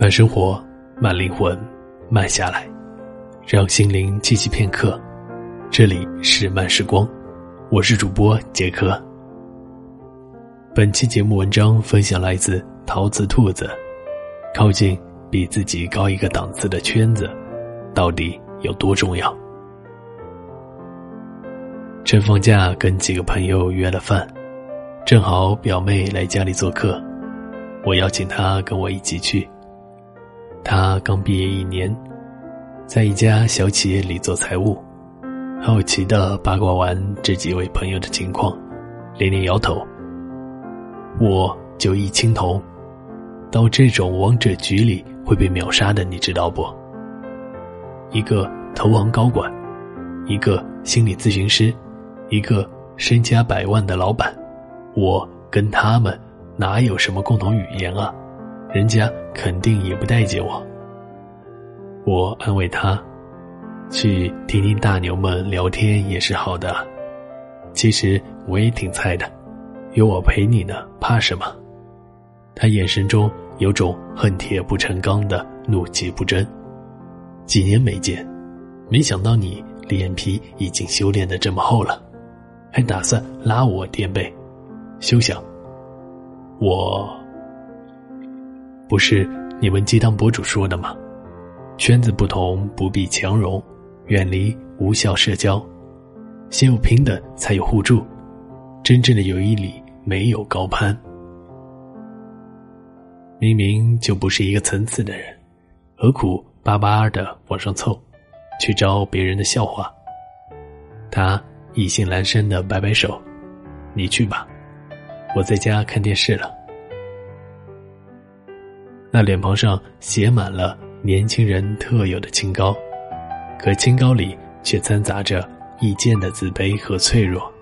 慢生活，慢灵魂，慢下来，让心灵栖息片刻。这里是慢时光，我是主播杰克。本期节目文章分享来自陶瓷兔子。靠近比自己高一个档次的圈子，到底有多重要？趁放假跟几个朋友约了饭，正好表妹来家里做客，我邀请她跟我一起去。他刚毕业一年，在一家小企业里做财务，好奇的八卦完这几位朋友的情况，连连摇头。我就一青铜，到这种王者局里会被秒杀的，你知道不？一个投行高管，一个心理咨询师，一个身家百万的老板，我跟他们哪有什么共同语言啊？人家肯定也不待见我。我安慰他，去听听大牛们聊天也是好的。其实我也挺菜的，有我陪你呢，怕什么？他眼神中有种恨铁不成钢的怒气不争。几年没见，没想到你脸皮已经修炼的这么厚了，还打算拉我垫背，休想！我。不是你们鸡汤博主说的吗？圈子不同不必强融，远离无效社交，先有平等才有互助。真正的友谊里没有高攀。明明就不是一个层次的人，何苦巴巴的往上凑，去招别人的笑话？他意兴阑珊的摆摆手：“你去吧，我在家看电视了。”那脸庞上写满了年轻人特有的清高，可清高里却掺杂着易见的自卑和脆弱。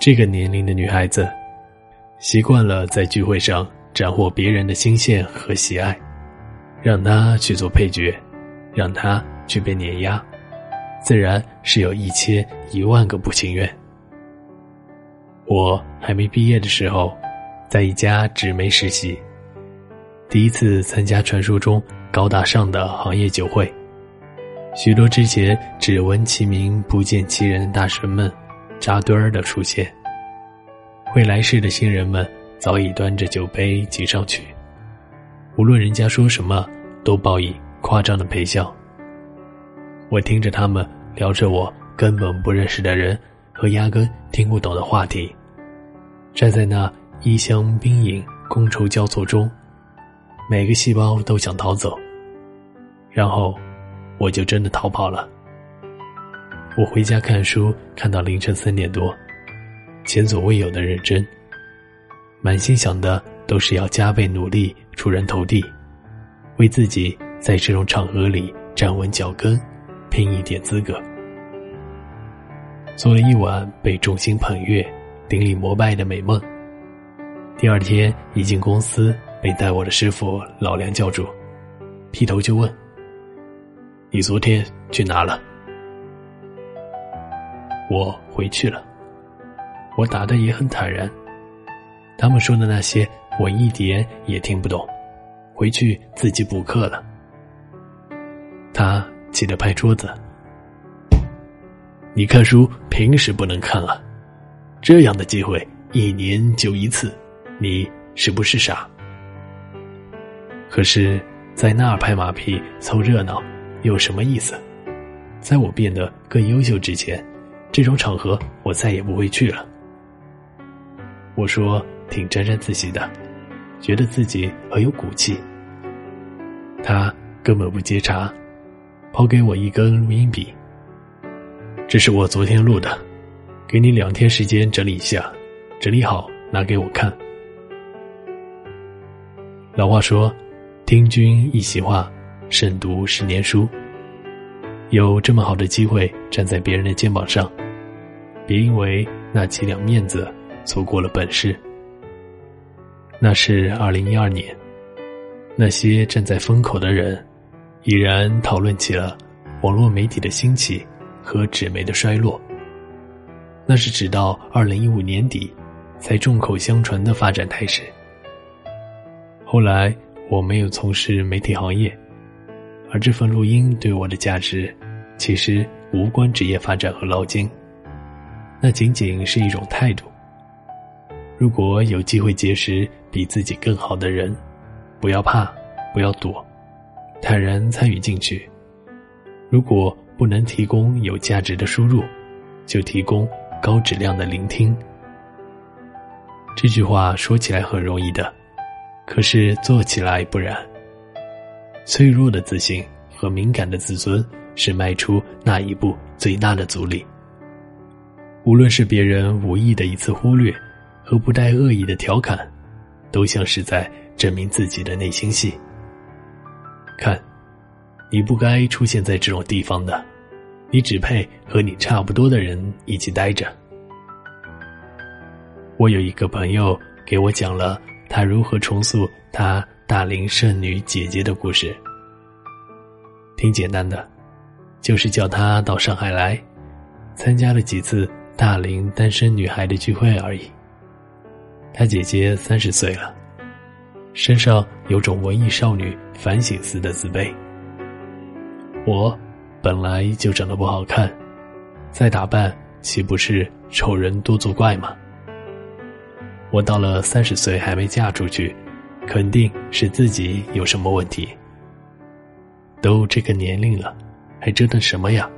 这个年龄的女孩子，习惯了在聚会上斩获别人的心线和喜爱，让她去做配角，让她去被碾压，自然是有一千一万个不情愿。我还没毕业的时候，在一家纸媒实习。第一次参加传说中高大上的行业酒会，许多之前只闻其名不见其人的大神们扎堆儿的出现。会来事的新人们早已端着酒杯挤上去，无论人家说什么，都报以夸张的陪笑。我听着他们聊着我根本不认识的人和压根听不懂的话题，站在那衣香宾饮、觥筹交错中。每个细胞都想逃走，然后我就真的逃跑了。我回家看书，看到凌晨三点多，前所未有的认真，满心想的都是要加倍努力，出人头地，为自己在这种场合里站稳脚跟，拼一点资格。做了一晚被众星捧月、顶礼膜拜的美梦。第二天一进公司。被带我的师傅老梁教主，劈头就问：“你昨天去哪了？”我回去了，我打的也很坦然。他们说的那些我一点也听不懂，回去自己补课了。他气得拍桌子：“你看书平时不能看啊，这样的机会一年就一次，你是不是傻？”可是，在那儿拍马屁凑热闹，有什么意思？在我变得更优秀之前，这种场合我再也不会去了。我说，挺沾沾自喜的，觉得自己很有骨气。他根本不接茬，抛给我一根录音笔。这是我昨天录的，给你两天时间整理一下，整理好拿给我看。老话说。听君一席话，胜读十年书。有这么好的机会站在别人的肩膀上，别因为那几两面子错过了本事。那是二零一二年，那些站在风口的人，已然讨论起了网络媒体的兴起和纸媒的衰落。那是直到二零一五年底，才众口相传的发展态势。后来。我没有从事媒体行业，而这份录音对我的价值，其实无关职业发展和捞金，那仅仅是一种态度。如果有机会结识比自己更好的人，不要怕，不要躲，坦然参与进去。如果不能提供有价值的输入，就提供高质量的聆听。这句话说起来很容易的，可是做起来不然。脆弱的自信和敏感的自尊是迈出那一步最大的阻力。无论是别人无意的一次忽略，和不带恶意的调侃，都像是在证明自己的内心戏。看，你不该出现在这种地方的，你只配和你差不多的人一起待着。我有一个朋友给我讲了他如何重塑他大龄剩女姐姐的故事，挺简单的，就是叫她到上海来，参加了几次大龄单身女孩的聚会而已。他姐姐三十岁了，身上有种文艺少女反省似的自卑。我本来就长得不好看，再打扮岂不是丑人多作怪吗？我到了三十岁还没嫁出去，肯定是自己有什么问题。都这个年龄了，还折腾什么呀？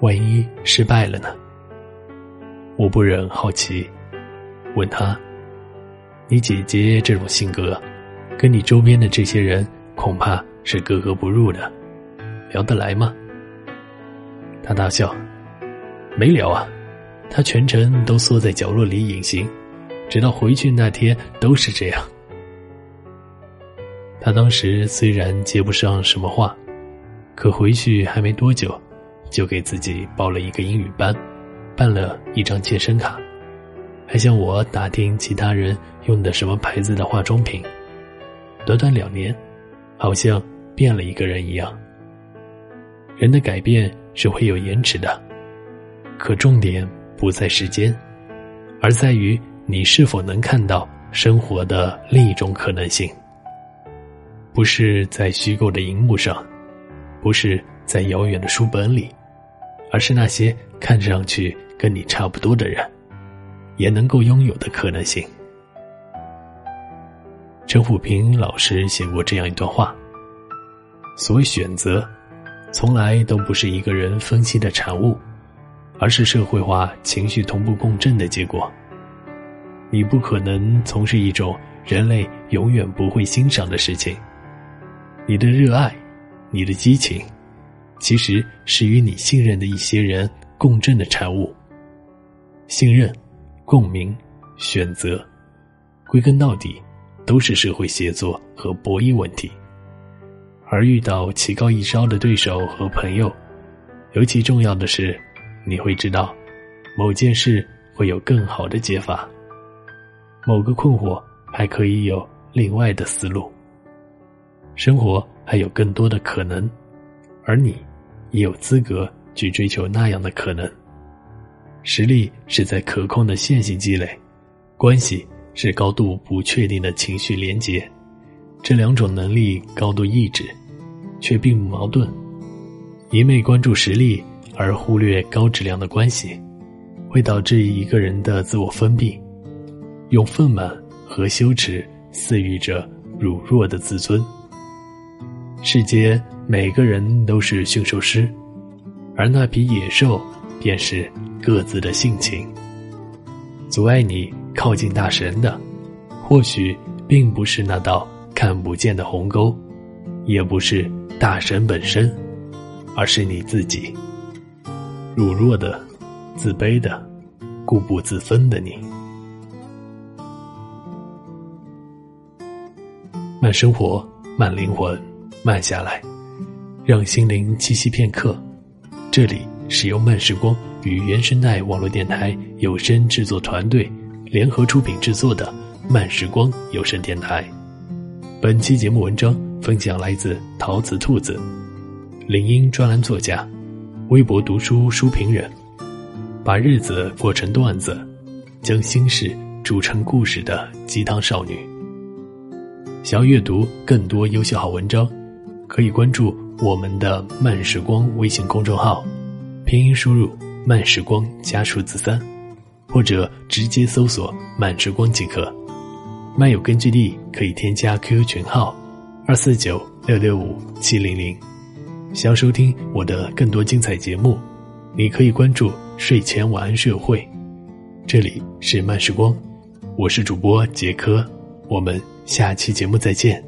万一失败了呢？我不忍好奇，问他：“你姐姐这种性格，跟你周边的这些人恐怕是格格不入的，聊得来吗？”他大笑：“没聊啊，他全程都缩在角落里隐形。”直到回去那天都是这样。他当时虽然接不上什么话，可回去还没多久，就给自己报了一个英语班，办了一张健身卡，还向我打听其他人用的什么牌子的化妆品。短短两年，好像变了一个人一样。人的改变是会有延迟的，可重点不在时间，而在于。你是否能看到生活的另一种可能性？不是在虚构的荧幕上，不是在遥远的书本里，而是那些看上去跟你差不多的人，也能够拥有的可能性。陈虎平老师写过这样一段话：所谓选择，从来都不是一个人分析的产物，而是社会化情绪同步共振的结果。你不可能从事一种人类永远不会欣赏的事情。你的热爱，你的激情，其实是与你信任的一些人共振的产物。信任、共鸣、选择，归根到底，都是社会协作和博弈问题。而遇到棋高一招的对手和朋友，尤其重要的是，你会知道，某件事会有更好的解法。某个困惑还可以有另外的思路。生活还有更多的可能，而你也有资格去追求那样的可能。实力是在可控的线性积累，关系是高度不确定的情绪连结。这两种能力高度一致，却并不矛盾。一味关注实力而忽略高质量的关系，会导致一个人的自我封闭。用愤懑和羞耻赐予着辱弱的自尊。世间每个人都是驯兽师，而那匹野兽便是各自的性情。阻碍你靠近大神的，或许并不是那道看不见的鸿沟，也不是大神本身，而是你自己。辱弱的、自卑的、固步自封的你。慢生活，慢灵魂，慢下来，让心灵栖息片刻。这里是由慢时光与原生态网络电台有声制作团队联合出品制作的慢时光有声电台。本期节目文章分享来自陶瓷兔子，领英专栏作家，微博读书书评人，把日子过成段子，将心事煮成故事的鸡汤少女。想要阅读更多优秀好文章，可以关注我们的慢时光微信公众号，拼音输入“慢时光”加数字三，或者直接搜索“慢时光”即可。漫友根据地可以添加 QQ 群号二四九六六五七零零。想要收听我的更多精彩节目，你可以关注睡前晚安社会。这里是慢时光，我是主播杰科，我们下期节目再见。